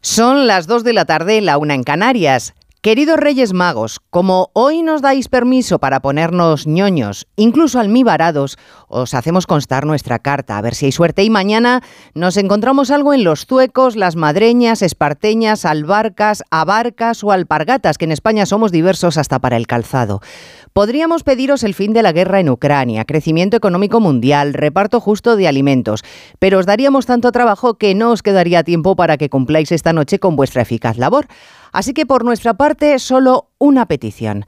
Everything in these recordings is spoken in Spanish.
Son las 2 de la tarde, la una en Canarias. Queridos Reyes Magos, como hoy nos dais permiso para ponernos ñoños, incluso almibarados, os hacemos constar nuestra carta, a ver si hay suerte. Y mañana nos encontramos algo en los zuecos, las madreñas, esparteñas, albarcas, abarcas o alpargatas, que en España somos diversos hasta para el calzado. Podríamos pediros el fin de la guerra en Ucrania, crecimiento económico mundial, reparto justo de alimentos, pero os daríamos tanto trabajo que no os quedaría tiempo para que cumpláis esta noche con vuestra eficaz labor. Así que por nuestra parte, solo una petición.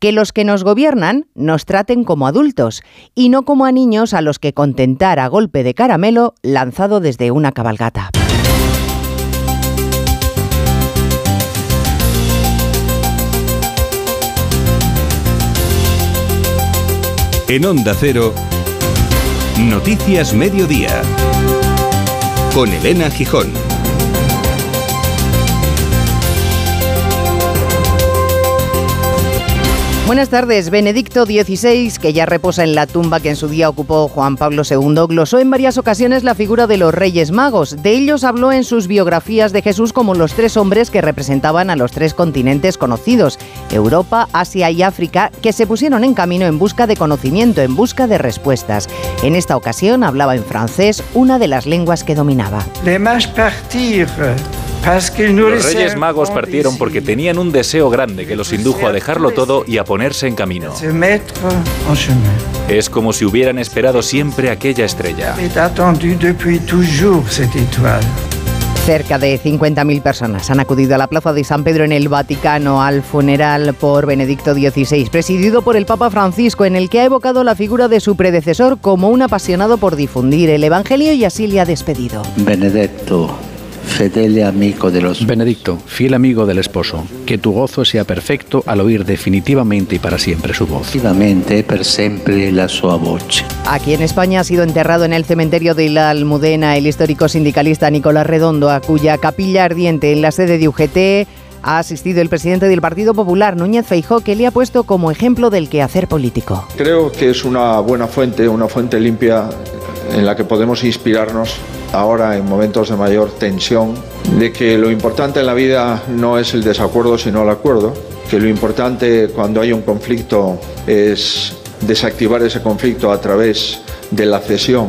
Que los que nos gobiernan nos traten como adultos y no como a niños a los que contentar a golpe de caramelo lanzado desde una cabalgata. En Onda Cero, Noticias Mediodía, con Elena Gijón. Buenas tardes. Benedicto XVI, que ya reposa en la tumba que en su día ocupó Juan Pablo II, glosó en varias ocasiones la figura de los Reyes Magos. De ellos habló en sus biografías de Jesús como los tres hombres que representaban a los tres continentes conocidos, Europa, Asia y África, que se pusieron en camino en busca de conocimiento, en busca de respuestas. En esta ocasión hablaba en francés, una de las lenguas que dominaba. Los Reyes Magos partieron porque tenían un deseo grande que los indujo a dejarlo todo y a ponerse en camino. Es como si hubieran esperado siempre aquella estrella. Cerca de 50.000 personas han acudido a la Plaza de San Pedro en el Vaticano al funeral por Benedicto XVI, presidido por el Papa Francisco, en el que ha evocado la figura de su predecesor como un apasionado por difundir el Evangelio y así le ha despedido. Benedetto amigo de los... Benedicto, fiel amigo del esposo, que tu gozo sea perfecto al oír definitivamente y para siempre su voz. per siempre la sua voce. Aquí en España ha sido enterrado en el cementerio de la Almudena el histórico sindicalista Nicolás Redondo, a cuya capilla ardiente en la sede de UGT ha asistido el presidente del Partido Popular, Núñez Feijó, que le ha puesto como ejemplo del quehacer político. Creo que es una buena fuente, una fuente limpia en la que podemos inspirarnos ahora en momentos de mayor tensión, de que lo importante en la vida no es el desacuerdo sino el acuerdo, que lo importante cuando hay un conflicto es desactivar ese conflicto a través de la cesión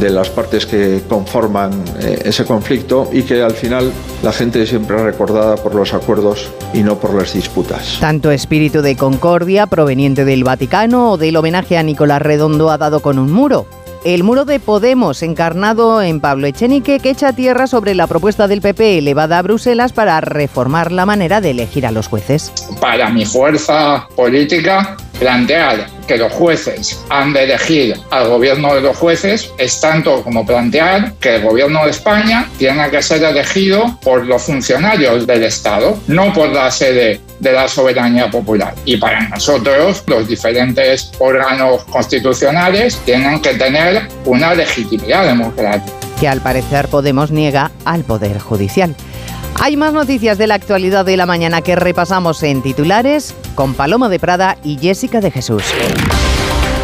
de las partes que conforman eh, ese conflicto y que al final la gente siempre es recordada por los acuerdos y no por las disputas. Tanto espíritu de concordia proveniente del Vaticano o del homenaje a Nicolás Redondo ha dado con un muro el muro de Podemos, encarnado en Pablo Echenique, que echa tierra sobre la propuesta del PP elevada a Bruselas para reformar la manera de elegir a los jueces. Para mi fuerza política, plantear que los jueces han de elegir al gobierno de los jueces es tanto como plantear que el gobierno de España tiene que ser elegido por los funcionarios del Estado, no por la sede de la soberanía popular. Y para nosotros, los diferentes órganos constitucionales tienen que tener una legitimidad democrática. Que al parecer Podemos niega al Poder Judicial. Hay más noticias de la actualidad de la mañana que repasamos en titulares con Paloma de Prada y Jessica de Jesús.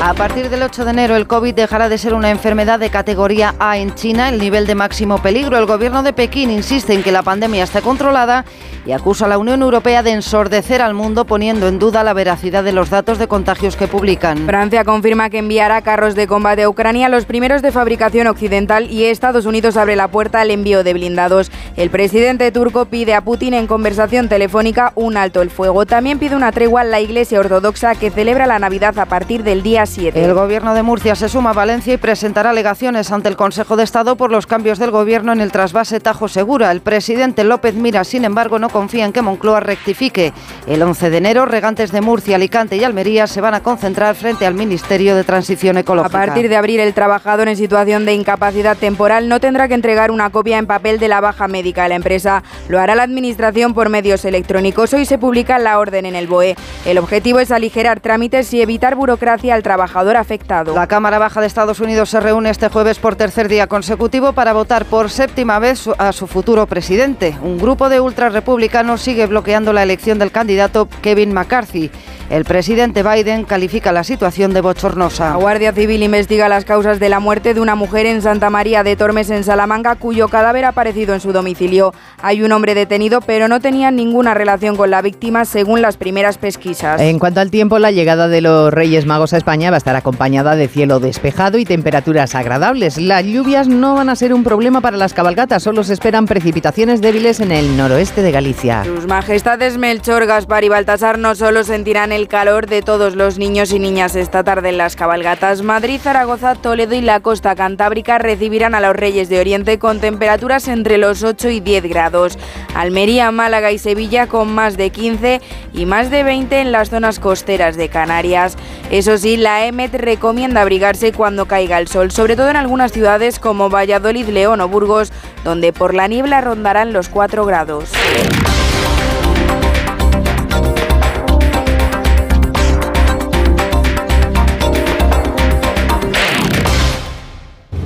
A partir del 8 de enero, el COVID dejará de ser una enfermedad de categoría A en China, el nivel de máximo peligro. El gobierno de Pekín insiste en que la pandemia está controlada y acusa a la Unión Europea de ensordecer al mundo poniendo en duda la veracidad de los datos de contagios que publican. Francia confirma que enviará carros de combate a Ucrania, los primeros de fabricación occidental, y Estados Unidos abre la puerta al envío de blindados. El presidente turco pide a Putin en conversación telefónica un alto el fuego. También pide una tregua a la Iglesia Ortodoxa que celebra la Navidad a partir del día el gobierno de Murcia se suma a Valencia y presentará alegaciones ante el Consejo de Estado por los cambios del gobierno en el trasvase Tajo Segura. El presidente López Mira, sin embargo, no confía en que Moncloa rectifique. El 11 de enero, regantes de Murcia, Alicante y Almería se van a concentrar frente al Ministerio de Transición Ecológica. A partir de abril, el trabajador en situación de incapacidad temporal no tendrá que entregar una copia en papel de la baja médica de la empresa. Lo hará la Administración por medios electrónicos. Hoy se publica la orden en el BOE. El objetivo es aligerar trámites y evitar burocracia al trabajador afectado. La Cámara Baja de Estados Unidos se reúne este jueves por tercer día consecutivo para votar por séptima vez a su futuro presidente. Un grupo de ultrarrepublicanos sigue bloqueando la elección del candidato Kevin McCarthy. El presidente Biden califica la situación de bochornosa. La Guardia Civil investiga las causas de la muerte de una mujer en Santa María de Tormes, en Salamanca, cuyo cadáver ha aparecido en su domicilio. Hay un hombre detenido, pero no tenía ninguna relación con la víctima, según las primeras pesquisas. En cuanto al tiempo, la llegada de los Reyes Magos a España va a estar acompañada de cielo despejado y temperaturas agradables. Las lluvias no van a ser un problema para las cabalgatas, solo se esperan precipitaciones débiles en el noroeste de Galicia. Sus majestades Melchor, Gaspar y Baltasar no solo sentirán el calor de todos los niños y niñas esta tarde en las cabalgatas. Madrid, Zaragoza, Toledo y la costa cantábrica recibirán a los Reyes de Oriente con temperaturas entre los 8 y 10 grados. Almería, Málaga y Sevilla con más de 15 y más de 20 en las zonas costeras de Canarias. Eso sí, la EMET recomienda abrigarse cuando caiga el sol, sobre todo en algunas ciudades como Valladolid, León o Burgos, donde por la niebla rondarán los 4 grados.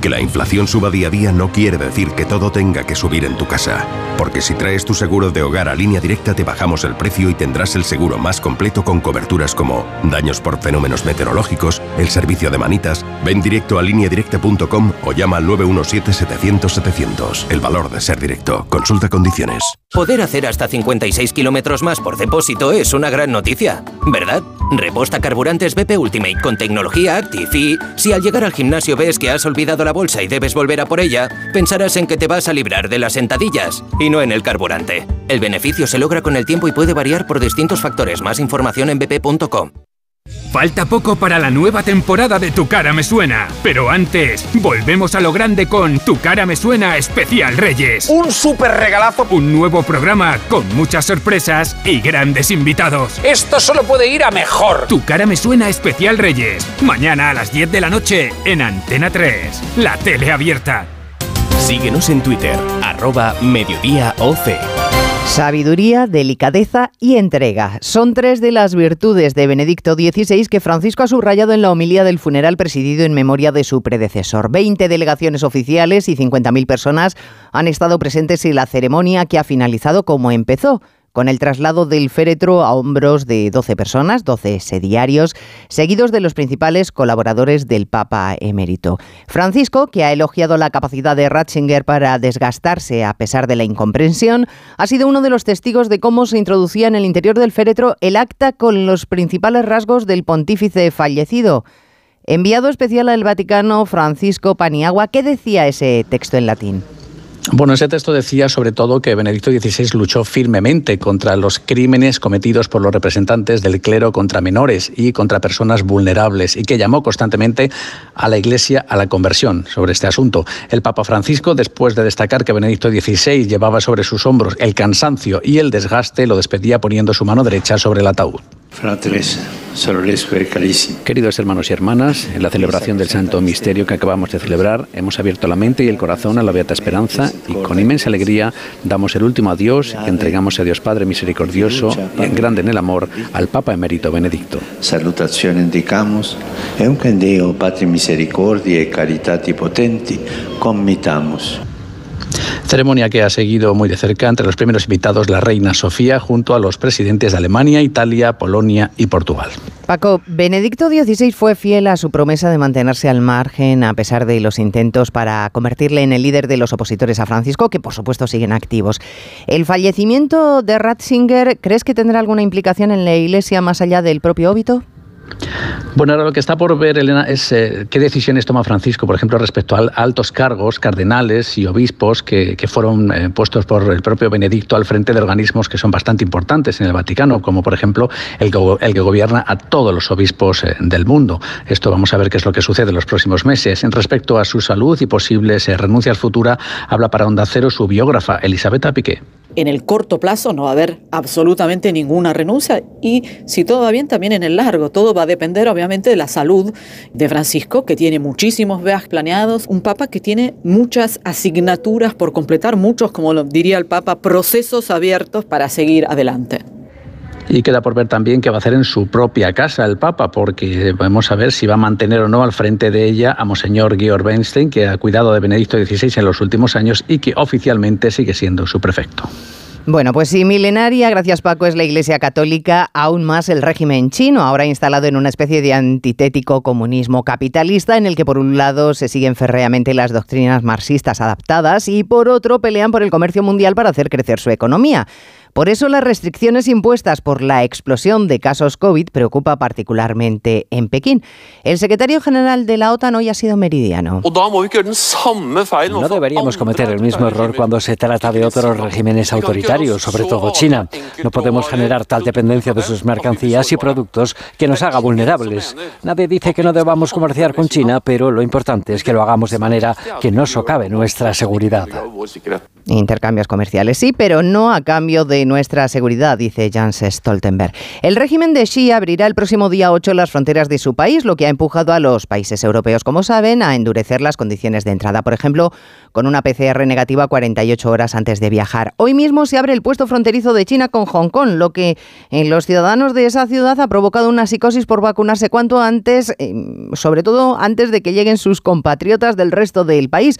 Que la inflación suba día a día no quiere decir que todo tenga que subir en tu casa. Porque si traes tu seguro de hogar a línea directa te bajamos el precio y tendrás el seguro más completo con coberturas como daños por fenómenos meteorológicos, el servicio de manitas. Ven directo a lineadirecta.com o llama al 917-700-700. El valor de ser directo. Consulta condiciones. Poder hacer hasta 56 kilómetros más por depósito es una gran noticia, ¿verdad? Reposta carburantes BP Ultimate con tecnología Active y si al llegar al gimnasio ves que has olvidado la bolsa y debes volver a por ella, pensarás en que te vas a librar de las sentadillas y no en el carburante. El beneficio se logra con el tiempo y puede variar por distintos factores. Más información en bp.com. Falta poco para la nueva temporada de Tu cara me suena, pero antes volvemos a lo grande con Tu cara me suena especial Reyes. Un super regalazo, un nuevo programa con muchas sorpresas y grandes invitados. Esto solo puede ir a mejor. Tu cara me suena especial Reyes, mañana a las 10 de la noche en Antena 3, la tele abierta. Síguenos en Twitter, arroba mediodíaoc. Sabiduría, delicadeza y entrega son tres de las virtudes de Benedicto XVI que Francisco ha subrayado en la homilía del funeral presidido en memoria de su predecesor. Veinte delegaciones oficiales y 50.000 personas han estado presentes en la ceremonia que ha finalizado como empezó con el traslado del féretro a hombros de 12 personas, 12 sediarios, seguidos de los principales colaboradores del Papa emérito. Francisco, que ha elogiado la capacidad de Ratzinger para desgastarse a pesar de la incomprensión, ha sido uno de los testigos de cómo se introducía en el interior del féretro el acta con los principales rasgos del pontífice fallecido. Enviado especial al Vaticano, Francisco Paniagua, ¿qué decía ese texto en latín? Bueno, ese texto decía sobre todo que Benedicto XVI luchó firmemente contra los crímenes cometidos por los representantes del clero contra menores y contra personas vulnerables y que llamó constantemente a la Iglesia a la conversión sobre este asunto. El Papa Francisco, después de destacar que Benedicto XVI llevaba sobre sus hombros el cansancio y el desgaste, lo despedía poniendo su mano derecha sobre el ataúd. Queridos hermanos y hermanas, en la celebración del Santo Misterio que acabamos de celebrar, hemos abierto la mente y el corazón a la Beata Esperanza y con inmensa alegría damos el último adiós y entregamos a Dios Padre Misericordioso y en grande en el amor al Papa Emérito Benedicto. Salutazione indicamos, e un Deo Patri Misericordia e Caritati Potenti, commitamos. Ceremonia que ha seguido muy de cerca entre los primeros invitados la reina Sofía junto a los presidentes de Alemania, Italia, Polonia y Portugal. Paco, Benedicto XVI fue fiel a su promesa de mantenerse al margen a pesar de los intentos para convertirle en el líder de los opositores a Francisco, que por supuesto siguen activos. ¿El fallecimiento de Ratzinger crees que tendrá alguna implicación en la Iglesia más allá del propio óbito? Bueno, ahora lo que está por ver, Elena, es eh, qué decisiones toma Francisco, por ejemplo, respecto a, altos cargos, cardenales y obispos que, fueron eh, puestos por el propio Benedicto al frente de organismos que son bastante importantes en el Vaticano, como por ejemplo el que, gobierna a todos los obispos eh, del mundo. Esto vamos a ver qué es lo que sucede en los próximos meses. En respecto a su salud y posibles renuncias futuras, habla para Onda Cero su biógrafa, Elisabetta Piqué en el corto plazo no va a haber absolutamente ninguna renuncia y si todo va bien también en el largo. Todo va a depender obviamente de la salud de Francisco, que tiene muchísimos viajes planeados, un papa que tiene muchas asignaturas por completar, muchos, como lo diría el papa, procesos abiertos para seguir adelante. Y queda por ver también qué va a hacer en su propia casa el Papa, porque vamos a ver si va a mantener o no al frente de ella a Monseñor Georg Bernstein, que ha cuidado de Benedicto XVI en los últimos años y que oficialmente sigue siendo su prefecto. Bueno, pues sí, milenaria, gracias Paco, es la Iglesia Católica, aún más el régimen chino, ahora instalado en una especie de antitético comunismo capitalista en el que por un lado se siguen férreamente las doctrinas marxistas adaptadas y por otro pelean por el comercio mundial para hacer crecer su economía. Por eso las restricciones impuestas por la explosión de casos COVID preocupa particularmente en Pekín. El secretario general de la OTAN hoy ha sido meridiano. No deberíamos cometer el mismo error cuando se trata de otros regímenes autoritarios, sobre todo China. No podemos generar tal dependencia de sus mercancías y productos que nos haga vulnerables. Nadie dice que no debamos comerciar con China, pero lo importante es que lo hagamos de manera que no socave nuestra seguridad. Intercambios comerciales sí, pero no a cambio de nuestra seguridad, dice Jans Stoltenberg. El régimen de Xi abrirá el próximo día 8 las fronteras de su país, lo que ha empujado a los países europeos, como saben, a endurecer las condiciones de entrada. Por ejemplo, con una PCR negativa 48 horas antes de viajar. Hoy mismo se abre el puesto fronterizo de China con Hong Kong, lo que en los ciudadanos de esa ciudad ha provocado una psicosis por vacunarse cuanto antes, eh, sobre todo antes de que lleguen sus compatriotas del resto del país.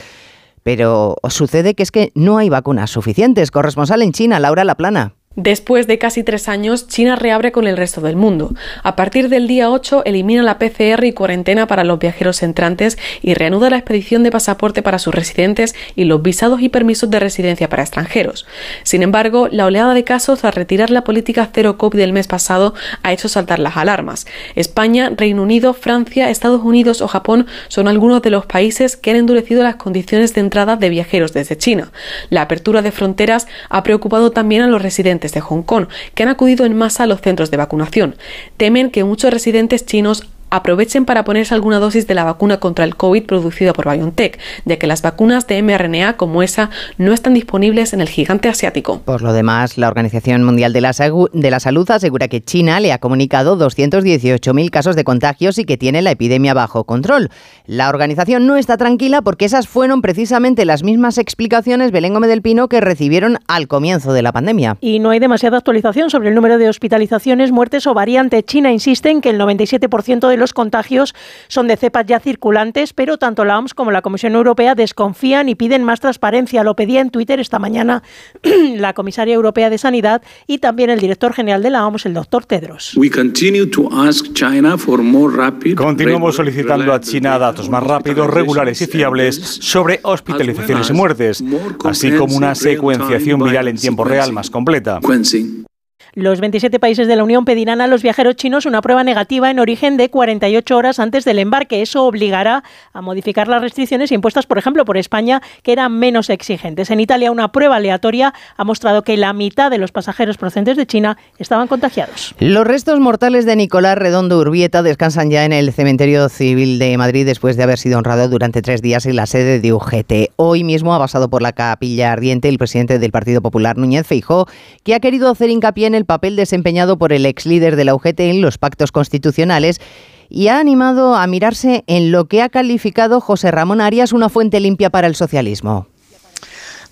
Pero sucede que es que no hay vacunas suficientes. Corresponsal en China, Laura Laplana. Después de casi tres años, China reabre con el resto del mundo. A partir del día 8 elimina la PCR y cuarentena para los viajeros entrantes y reanuda la expedición de pasaporte para sus residentes y los visados y permisos de residencia para extranjeros. Sin embargo, la oleada de casos al retirar la política cero COVID del mes pasado ha hecho saltar las alarmas. España, Reino Unido, Francia, Estados Unidos o Japón son algunos de los países que han endurecido las condiciones de entrada de viajeros desde China. La apertura de fronteras ha preocupado también a los residentes de Hong Kong, que han acudido en masa a los centros de vacunación. Temen que muchos residentes chinos aprovechen para ponerse alguna dosis de la vacuna contra el COVID producida por BioNTech, ya que las vacunas de mRNA como esa no están disponibles en el gigante asiático. Por lo demás, la Organización Mundial de la, de la Salud asegura que China le ha comunicado 218.000 casos de contagios y que tiene la epidemia bajo control. La organización no está tranquila porque esas fueron precisamente las mismas explicaciones Belén Gómez del Pino que recibieron al comienzo de la pandemia. Y no hay demasiada actualización sobre el número de hospitalizaciones, muertes o variantes. China insiste en que el 97% de los los contagios son de cepas ya circulantes, pero tanto la OMS como la Comisión Europea desconfían y piden más transparencia. Lo pedía en Twitter esta mañana la comisaria europea de Sanidad y también el director general de la OMS, el doctor Tedros. Continuamos solicitando a China datos más rápidos, regulares y fiables sobre hospitalizaciones y muertes, así como una secuenciación viral en tiempo real más completa. Los 27 países de la Unión pedirán a los viajeros chinos una prueba negativa en origen de 48 horas antes del embarque. Eso obligará a modificar las restricciones impuestas, por ejemplo, por España, que eran menos exigentes. En Italia, una prueba aleatoria ha mostrado que la mitad de los pasajeros procedentes de China estaban contagiados. Los restos mortales de Nicolás Redondo Urbieta descansan ya en el Cementerio Civil de Madrid después de haber sido honrado durante tres días en la sede de UGT. Hoy mismo ha pasado por la capilla ardiente el presidente del Partido Popular, Núñez Feijó, que ha querido hacer hincapié en el papel desempeñado por el ex líder de la UGT en los pactos constitucionales y ha animado a mirarse en lo que ha calificado José Ramón Arias una fuente limpia para el socialismo.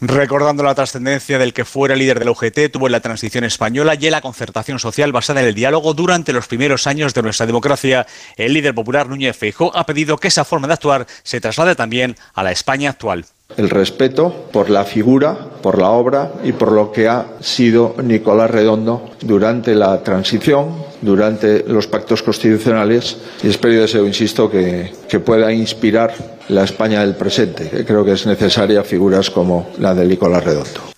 Recordando la trascendencia del que fuera líder de la UGT, tuvo en la transición española y en la concertación social basada en el diálogo durante los primeros años de nuestra democracia, el líder popular Núñez Feijóo ha pedido que esa forma de actuar se traslade también a la España actual el respeto por la figura, por la obra y por lo que ha sido Nicolás Redondo durante la transición, durante los pactos constitucionales y espero y deseo, insisto, que, que pueda inspirar la España del presente, que creo que es necesaria figuras como la de Nicolás Redondo.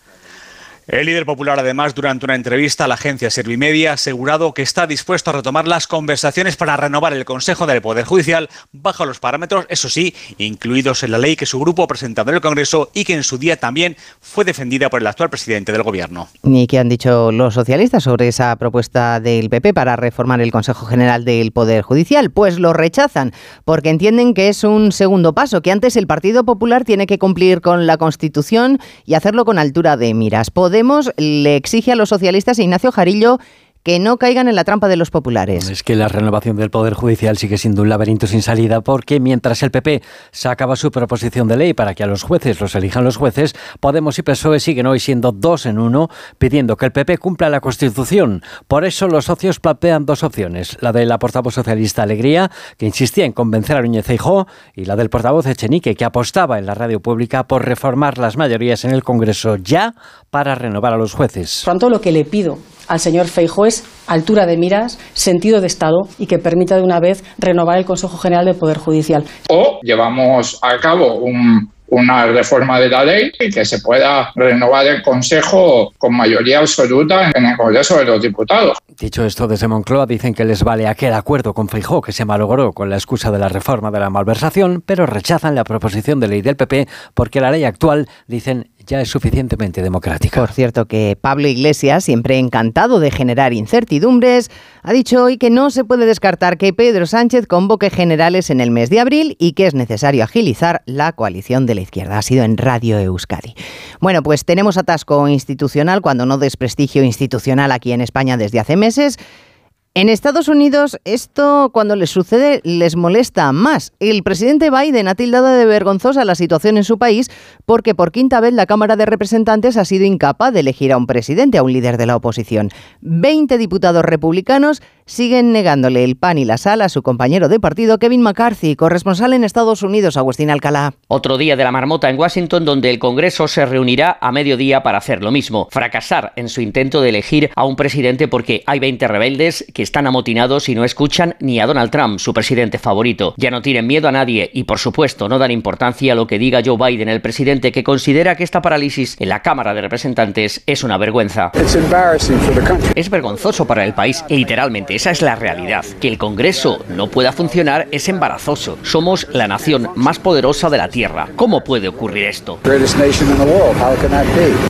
El líder popular, además, durante una entrevista a la agencia Servimedia, ha asegurado que está dispuesto a retomar las conversaciones para renovar el Consejo del Poder Judicial bajo los parámetros, eso sí, incluidos en la ley que su grupo ha presentado en el Congreso y que en su día también fue defendida por el actual presidente del Gobierno. ¿Y qué han dicho los socialistas sobre esa propuesta del PP para reformar el Consejo General del Poder Judicial? Pues lo rechazan, porque entienden que es un segundo paso, que antes el Partido Popular tiene que cumplir con la Constitución y hacerlo con altura de miras. Podemos le exige a los socialistas Ignacio Jarillo que no caigan en la trampa de los populares. Es que la renovación del Poder Judicial sigue siendo un laberinto sin salida porque mientras el PP sacaba su proposición de ley para que a los jueces los elijan los jueces, Podemos y PSOE siguen hoy siendo dos en uno pidiendo que el PP cumpla la Constitución. Por eso los socios plantean dos opciones, la de la portavoz socialista Alegría, que insistía en convencer a Núñez Feijóo, y la del portavoz Echenique, que apostaba en la radio pública por reformar las mayorías en el Congreso ya para renovar a los jueces. Por tanto, lo que le pido al señor Feijóo es altura de miras, sentido de Estado y que permita de una vez renovar el Consejo General del Poder Judicial. O llevamos a cabo una reforma de la ley y que se pueda renovar el Consejo con mayoría absoluta en el Congreso de los Diputados. Dicho esto, desde Moncloa dicen que les vale aquel acuerdo con Feijó que se malogró con la excusa de la reforma de la malversación, pero rechazan la proposición de ley del PP porque la ley actual, dicen, ya es suficientemente democrática. Por cierto que Pablo Iglesias, siempre encantado de generar incertidumbres, ha dicho hoy que no se puede descartar que Pedro Sánchez convoque generales en el mes de abril y que es necesario agilizar la coalición de la izquierda. Ha sido en Radio Euskadi. Bueno, pues tenemos atasco institucional, cuando no desprestigio institucional aquí en España desde hace meses. En Estados Unidos esto cuando les sucede les molesta más. El presidente Biden ha tildado de vergonzosa la situación en su país porque por quinta vez la Cámara de Representantes ha sido incapaz de elegir a un presidente, a un líder de la oposición. Veinte diputados republicanos siguen negándole el pan y la sal a su compañero de partido Kevin McCarthy, corresponsal en Estados Unidos, Agustín Alcalá. Otro día de la marmota en Washington donde el Congreso se reunirá a mediodía para hacer lo mismo, fracasar en su intento de elegir a un presidente porque hay 20 rebeldes que están amotinados y no escuchan ni a Donald Trump, su presidente favorito. Ya no tienen miedo a nadie y por supuesto no dan importancia a lo que diga Joe Biden, el presidente que considera que esta parálisis en la Cámara de Representantes es una vergüenza. Es vergonzoso para el país, literalmente, esa es la realidad. Que el Congreso no pueda funcionar es embarazoso. Somos la nación más poderosa de la Tierra. ¿Cómo puede ocurrir esto?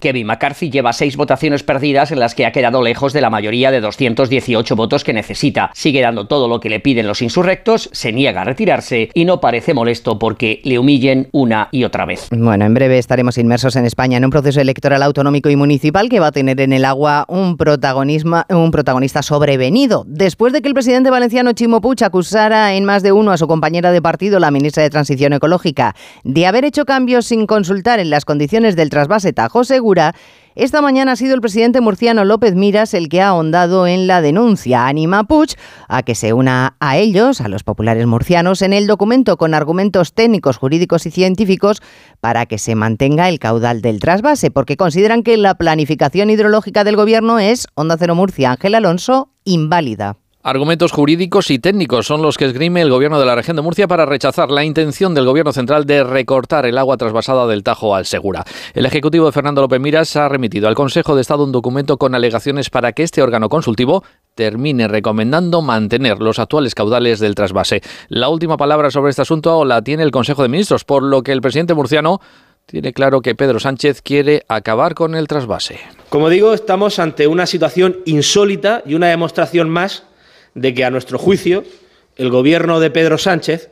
Kevin McCarthy lleva seis votaciones perdidas en las que ha quedado lejos de la mayoría de 218 votos que necesita. Sigue dando todo lo que le piden los insurrectos, se niega a retirarse y no parece molesto porque le humillen una y otra vez. Bueno, en breve estaremos inmersos en España en un proceso electoral autonómico y municipal que va a tener en el agua un, protagonismo, un protagonista sobrevenido. Después de que el presidente valenciano Chimo Puig acusara en más de uno a su compañera de partido, la ministra de Transición Ecológica, de haber hecho cambios sin consultar en las condiciones del trasvase Tajo Segura, esta mañana ha sido el presidente murciano López Miras el que ha ahondado en la denuncia. Anima a Puig a que se una a ellos, a los populares murcianos, en el documento con argumentos técnicos, jurídicos y científicos para que se mantenga el caudal del trasvase, porque consideran que la planificación hidrológica del gobierno es, Onda Cero Murcia, Ángel Alonso, inválida. Argumentos jurídicos y técnicos son los que esgrime el gobierno de la región de Murcia para rechazar la intención del gobierno central de recortar el agua trasvasada del Tajo al Segura. El ejecutivo de Fernando López Miras ha remitido al Consejo de Estado un documento con alegaciones para que este órgano consultivo termine recomendando mantener los actuales caudales del trasvase. La última palabra sobre este asunto la tiene el Consejo de Ministros, por lo que el presidente murciano tiene claro que Pedro Sánchez quiere acabar con el trasvase. Como digo, estamos ante una situación insólita y una demostración más de que, a nuestro juicio, el gobierno de Pedro Sánchez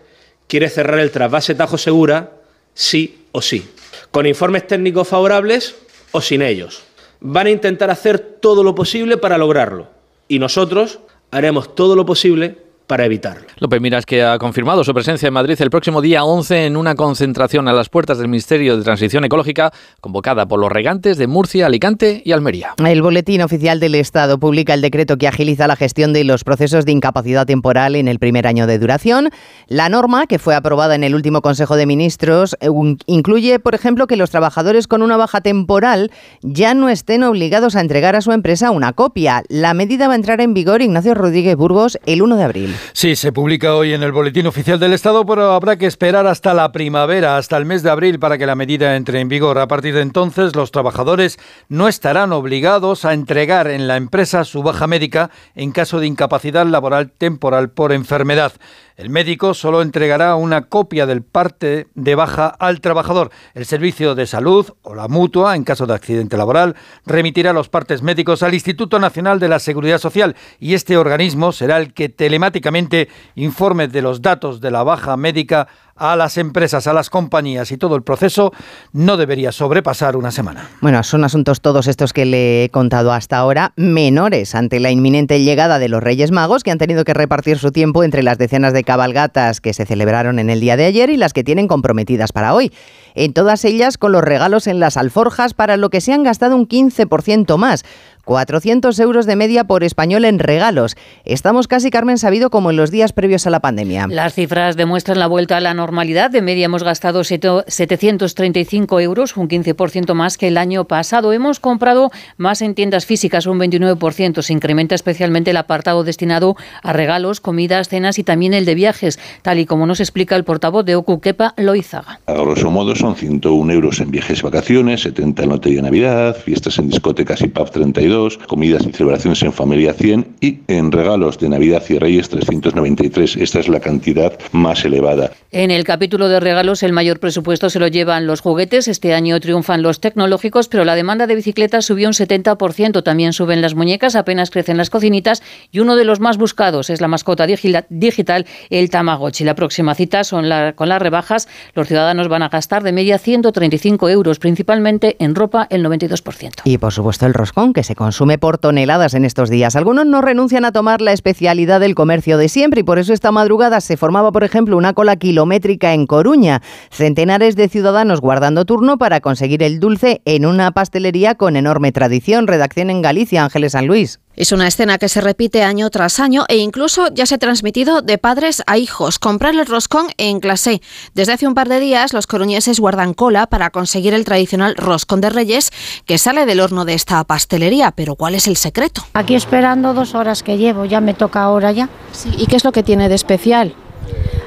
quiere cerrar el trasvase Tajo Segura sí o sí, con informes técnicos favorables o sin ellos. Van a intentar hacer todo lo posible para lograrlo y nosotros haremos todo lo posible para evitarlo. López Miras, que ha confirmado su presencia en Madrid el próximo día 11 en una concentración a las puertas del Ministerio de Transición Ecológica, convocada por los regantes de Murcia, Alicante y Almería. El Boletín Oficial del Estado publica el decreto que agiliza la gestión de los procesos de incapacidad temporal en el primer año de duración. La norma, que fue aprobada en el último Consejo de Ministros, incluye, por ejemplo, que los trabajadores con una baja temporal ya no estén obligados a entregar a su empresa una copia. La medida va a entrar en vigor, Ignacio Rodríguez Burgos, el 1 de abril. Sí, se publica hoy en el Boletín Oficial del Estado, pero habrá que esperar hasta la primavera, hasta el mes de abril, para que la medida entre en vigor. A partir de entonces, los trabajadores no estarán obligados a entregar en la empresa su baja médica en caso de incapacidad laboral temporal por enfermedad. El médico solo entregará una copia del parte de baja al trabajador. El servicio de salud o la mutua, en caso de accidente laboral, remitirá los partes médicos al Instituto Nacional de la Seguridad Social y este organismo será el que telemáticamente inmediatamente informe de los datos de la baja médica a las empresas, a las compañías y todo el proceso no debería sobrepasar una semana. Bueno, son asuntos todos estos que le he contado hasta ahora menores ante la inminente llegada de los Reyes Magos que han tenido que repartir su tiempo entre las decenas de cabalgatas que se celebraron en el día de ayer y las que tienen comprometidas para hoy. En todas ellas con los regalos en las alforjas para lo que se han gastado un 15% más. 400 euros de media por español en regalos. Estamos casi, Carmen, sabido como en los días previos a la pandemia. Las cifras demuestran la vuelta a la normalidad. De media hemos gastado 735 euros, un 15% más que el año pasado. Hemos comprado más en tiendas físicas, un 29%. Se incrementa especialmente el apartado destinado a regalos, comidas, cenas y también el de viajes, tal y como nos explica el portavoz de Ocuquepa, Loizaga. A grosso modo son 101 euros en viajes y vacaciones, 70 en lotería de Navidad, fiestas en discotecas y pub 32 comidas y celebraciones en familia 100 y en regalos de Navidad y Reyes 393. Esta es la cantidad más elevada. En el capítulo de regalos el mayor presupuesto se lo llevan los juguetes. Este año triunfan los tecnológicos, pero la demanda de bicicletas subió un 70%. También suben las muñecas, apenas crecen las cocinitas y uno de los más buscados es la mascota digital, el Tamagotchi. La próxima cita son con las rebajas. Los ciudadanos van a gastar de media 135 euros, principalmente en ropa el 92%. Y por supuesto el roscón que se consume por toneladas en estos días. Algunos no renuncian a tomar la especialidad del comercio de siempre y por eso esta madrugada se formaba, por ejemplo, una cola kilométrica en Coruña. Centenares de ciudadanos guardando turno para conseguir el dulce en una pastelería con enorme tradición. Redacción en Galicia, Ángeles San Luis. Es una escena que se repite año tras año e incluso ya se ha transmitido de padres a hijos. Comprar el roscón en clase. Desde hace un par de días los coruñeses guardan cola para conseguir el tradicional roscón de reyes que sale del horno de esta pastelería. Pero ¿cuál es el secreto? Aquí esperando dos horas que llevo, ya me toca ahora ya. ¿Y qué es lo que tiene de especial?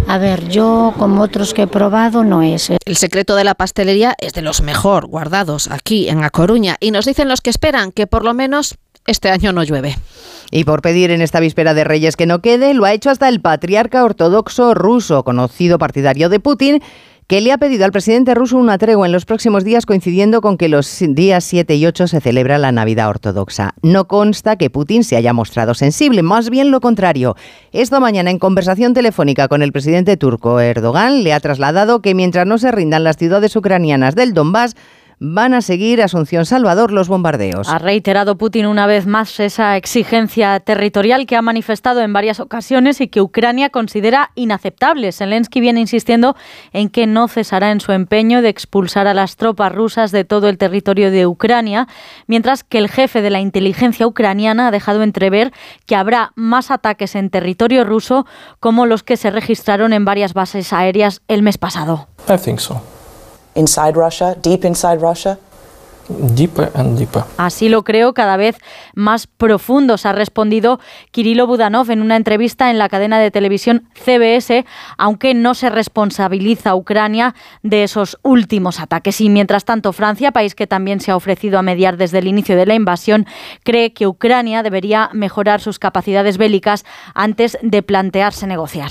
A ver, yo como otros que he probado no es. El secreto de la pastelería es de los mejor guardados aquí en A Coruña y nos dicen los que esperan que por lo menos este año no llueve. Y por pedir en esta víspera de Reyes que no quede, lo ha hecho hasta el patriarca ortodoxo ruso, conocido partidario de Putin, que le ha pedido al presidente ruso una tregua en los próximos días coincidiendo con que los días 7 y 8 se celebra la Navidad ortodoxa. No consta que Putin se haya mostrado sensible, más bien lo contrario. Esta mañana en conversación telefónica con el presidente turco Erdogan le ha trasladado que mientras no se rindan las ciudades ucranianas del Donbass, van a seguir Asunción Salvador los bombardeos. Ha reiterado Putin una vez más esa exigencia territorial que ha manifestado en varias ocasiones y que Ucrania considera inaceptable. Zelensky viene insistiendo en que no cesará en su empeño de expulsar a las tropas rusas de todo el territorio de Ucrania, mientras que el jefe de la inteligencia ucraniana ha dejado entrever que habrá más ataques en territorio ruso como los que se registraron en varias bases aéreas el mes pasado. Inside Russia, deep inside Russia? Deeper and deeper. Así lo creo, cada vez más profundos, ha respondido Kirilo Budanov en una entrevista en la cadena de televisión CBS, aunque no se responsabiliza a Ucrania de esos últimos ataques. Y mientras tanto, Francia, país que también se ha ofrecido a mediar desde el inicio de la invasión, cree que Ucrania debería mejorar sus capacidades bélicas antes de plantearse negociar.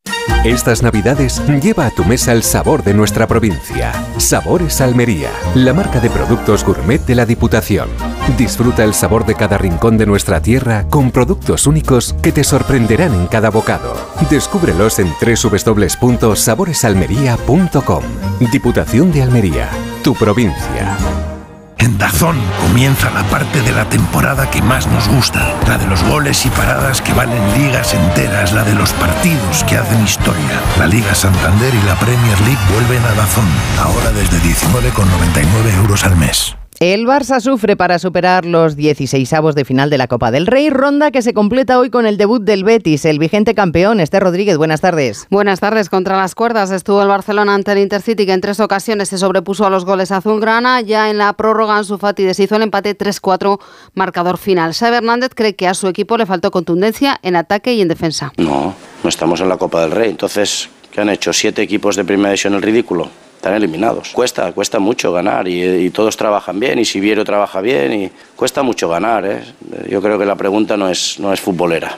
Estas navidades lleva a tu mesa el sabor de nuestra provincia. Sabores Almería, la marca de productos gourmet de la Diputación. Disfruta el sabor de cada rincón de nuestra tierra con productos únicos que te sorprenderán en cada bocado. Descúbrelos en www.saboresalmería.com. Diputación de Almería, tu provincia. En Dazón comienza la parte de la temporada que más nos gusta, la de los goles y paradas que valen ligas enteras, la de los partidos que hacen historia. La Liga Santander y la Premier League vuelven a Dazón, ahora desde 19,99 euros al mes. El Barça sufre para superar los 16avos de final de la Copa del Rey, ronda que se completa hoy con el debut del Betis, el vigente campeón. Esther Rodríguez, buenas tardes. Buenas tardes. Contra las cuerdas estuvo el Barcelona ante el Intercity, que en tres ocasiones se sobrepuso a los goles azulgrana. Ya en la prórroga, Ansu Fati deshizo el empate 3-4, marcador final. Xavi Hernández cree que a su equipo le faltó contundencia en ataque y en defensa. No, no estamos en la Copa del Rey. Entonces, ¿qué han hecho? ¿Siete equipos de primera división el ridículo? Están eliminados. Cuesta, cuesta mucho ganar y, todos trabajan bien y Siviero trabaja bien y cuesta mucho ganar. ¿eh? Yo creo que la pregunta no es, no es futbolera.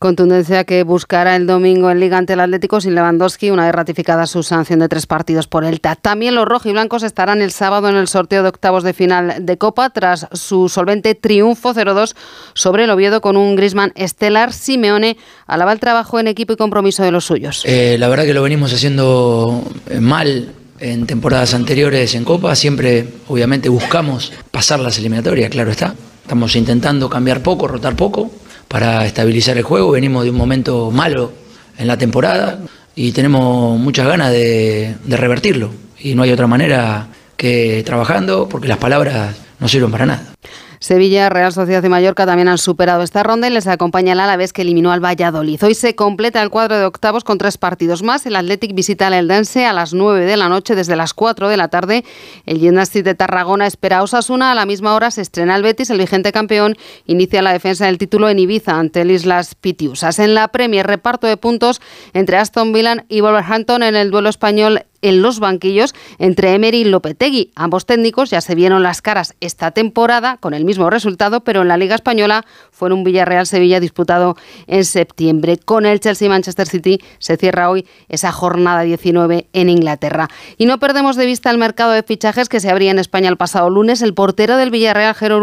Contundencia que buscará el domingo en Liga ante el Atlético sin Lewandowski una vez ratificada su sanción de tres partidos por el TAT. También los rojiblancos estarán el sábado en el sorteo de octavos de final de Copa tras su solvente triunfo 0-2 sobre el Oviedo con un Grisman estelar. Simeone alaba el trabajo en equipo y compromiso de los suyos. Eh, la verdad que lo venimos haciendo eh, mal en temporadas anteriores en Copa siempre, obviamente, buscamos pasar las eliminatorias, claro está. Estamos intentando cambiar poco, rotar poco para estabilizar el juego. Venimos de un momento malo en la temporada y tenemos muchas ganas de, de revertirlo. Y no hay otra manera que trabajando, porque las palabras no sirven para nada. Sevilla, Real Sociedad de Mallorca también han superado esta ronda y les acompaña el Alavés que eliminó al Valladolid. Hoy se completa el cuadro de octavos con tres partidos más. El Athletic visita al Eldense a las 9 de la noche desde las 4 de la tarde. El Gimnastic de Tarragona espera a Osasuna. A la misma hora se estrena el Betis, el vigente campeón, inicia la defensa del título en Ibiza ante el Islas Pitiusas. En la Premier, reparto de puntos entre Aston Villa y Wolverhampton en el duelo español en los banquillos entre Emery y Lopetegui. Ambos técnicos ya se vieron las caras esta temporada con el mismo resultado, pero en la Liga Española fue un Villarreal-Sevilla disputado en septiembre. Con el Chelsea-Manchester City se cierra hoy esa jornada 19 en Inglaterra. Y no perdemos de vista el mercado de fichajes que se abría en España el pasado lunes. El portero del Villarreal, Jero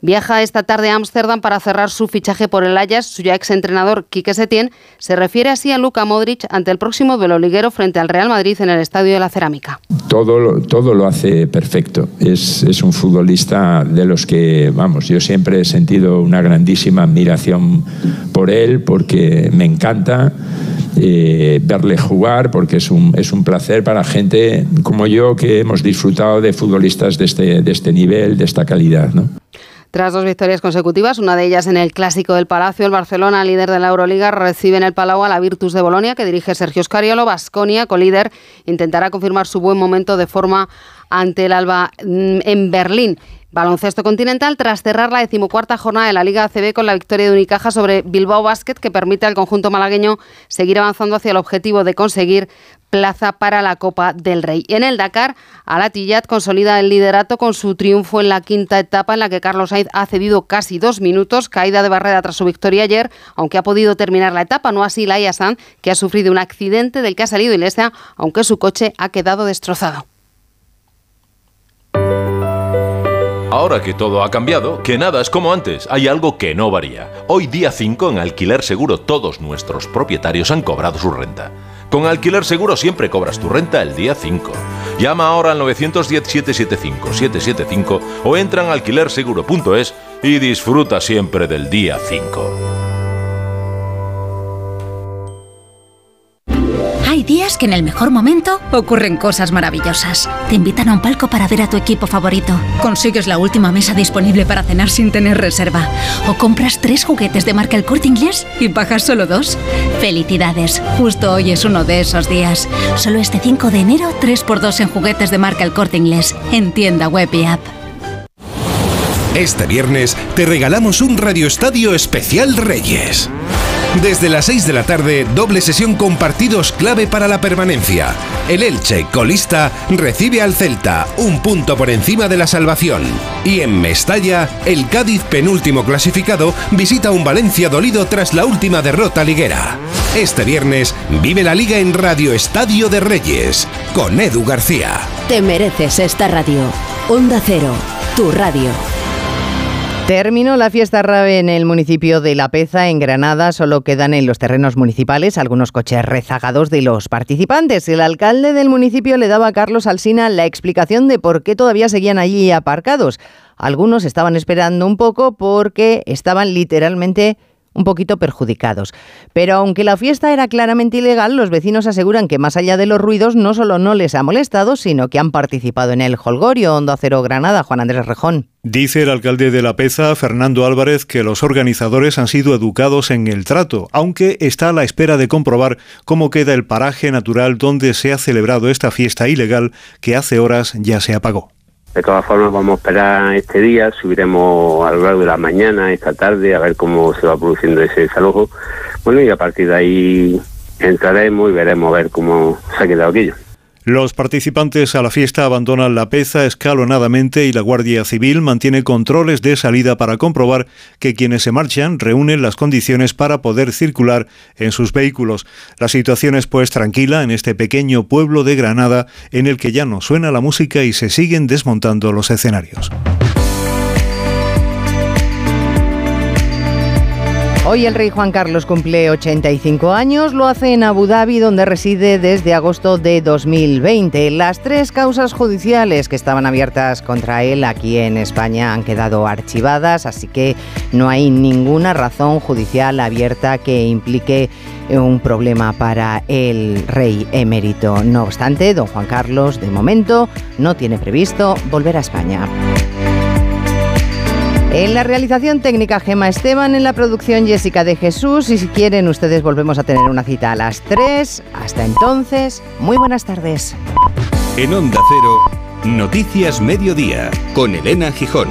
viaja esta tarde a Ámsterdam para cerrar su fichaje por el Ajax. Su ya exentrenador Quique Setién se refiere así a Luka Modric ante el próximo duelo liguero frente al Real Madrid en el Estadio de la Cerámica. Todo, todo lo hace perfecto. Es, es un futbolista de los que, vamos, yo siempre he sentido una grandísima admiración por él porque me encanta. Eh, verle jugar porque es un, es un placer para gente como yo que hemos disfrutado de futbolistas de este, de este nivel, de esta calidad. ¿no? Tras dos victorias consecutivas, una de ellas en el Clásico del Palacio, el Barcelona, líder de la Euroliga, recibe en el Palau a la Virtus de Bolonia, que dirige Sergio Scariolo. Basconia, colíder, intentará confirmar su buen momento de forma ante el Alba mm, en Berlín. Baloncesto continental tras cerrar la decimocuarta jornada de la Liga ACB con la victoria de Unicaja sobre Bilbao Basket que permite al conjunto malagueño seguir avanzando hacia el objetivo de conseguir plaza para la Copa del Rey. En el Dakar, Alatillat consolida el liderato con su triunfo en la quinta etapa en la que Carlos Sainz ha cedido casi dos minutos, caída de barrera tras su victoria ayer, aunque ha podido terminar la etapa, no así Laia San, que ha sufrido un accidente del que ha salido ilesa, aunque su coche ha quedado destrozado. Ahora que todo ha cambiado, que nada es como antes, hay algo que no varía. Hoy día 5 en Alquiler Seguro todos nuestros propietarios han cobrado su renta. Con Alquiler Seguro siempre cobras tu renta el día 5. Llama ahora al 910-775-775 o entra en alquilerseguro.es y disfruta siempre del día 5. Días que en el mejor momento ocurren cosas maravillosas. Te invitan a un palco para ver a tu equipo favorito. Consigues la última mesa disponible para cenar sin tener reserva. O compras tres juguetes de marca El Corte Inglés y pagas solo dos. Felicidades, justo hoy es uno de esos días. Solo este 5 de enero, 3x2 en juguetes de marca El Corte Inglés. En tienda web y app. Este viernes te regalamos un radioestadio especial Reyes. Desde las 6 de la tarde, doble sesión con partidos clave para la permanencia. El Elche, colista, recibe al Celta, un punto por encima de la salvación. Y en Mestalla, el Cádiz, penúltimo clasificado, visita un Valencia dolido tras la última derrota liguera. Este viernes, vive la liga en Radio Estadio de Reyes, con Edu García. Te mereces esta radio. Onda Cero, tu radio. Terminó la fiesta rave en el municipio de La Peza, en Granada. Solo quedan en los terrenos municipales algunos coches rezagados de los participantes. El alcalde del municipio le daba a Carlos Alsina la explicación de por qué todavía seguían allí aparcados. Algunos estaban esperando un poco porque estaban literalmente un poquito perjudicados. Pero aunque la fiesta era claramente ilegal, los vecinos aseguran que más allá de los ruidos no solo no les ha molestado, sino que han participado en el holgorio Hondo Acero Granada, Juan Andrés Rejón. Dice el alcalde de La Peza, Fernando Álvarez, que los organizadores han sido educados en el trato, aunque está a la espera de comprobar cómo queda el paraje natural donde se ha celebrado esta fiesta ilegal que hace horas ya se apagó. De todas formas, vamos a esperar este día, subiremos a lo largo de la mañana, esta tarde, a ver cómo se va produciendo ese desalojo. Bueno, y a partir de ahí entraremos y veremos a ver cómo se ha quedado aquello. Los participantes a la fiesta abandonan la peza escalonadamente y la Guardia Civil mantiene controles de salida para comprobar que quienes se marchan reúnen las condiciones para poder circular en sus vehículos. La situación es pues tranquila en este pequeño pueblo de Granada en el que ya no suena la música y se siguen desmontando los escenarios. Hoy el rey Juan Carlos cumple 85 años, lo hace en Abu Dhabi, donde reside desde agosto de 2020. Las tres causas judiciales que estaban abiertas contra él aquí en España han quedado archivadas, así que no hay ninguna razón judicial abierta que implique un problema para el rey emérito. No obstante, don Juan Carlos, de momento, no tiene previsto volver a España. En la realización técnica Gema Esteban, en la producción Jessica de Jesús y si quieren ustedes volvemos a tener una cita a las 3. Hasta entonces, muy buenas tardes. En Onda Cero, Noticias Mediodía, con Elena Gijón.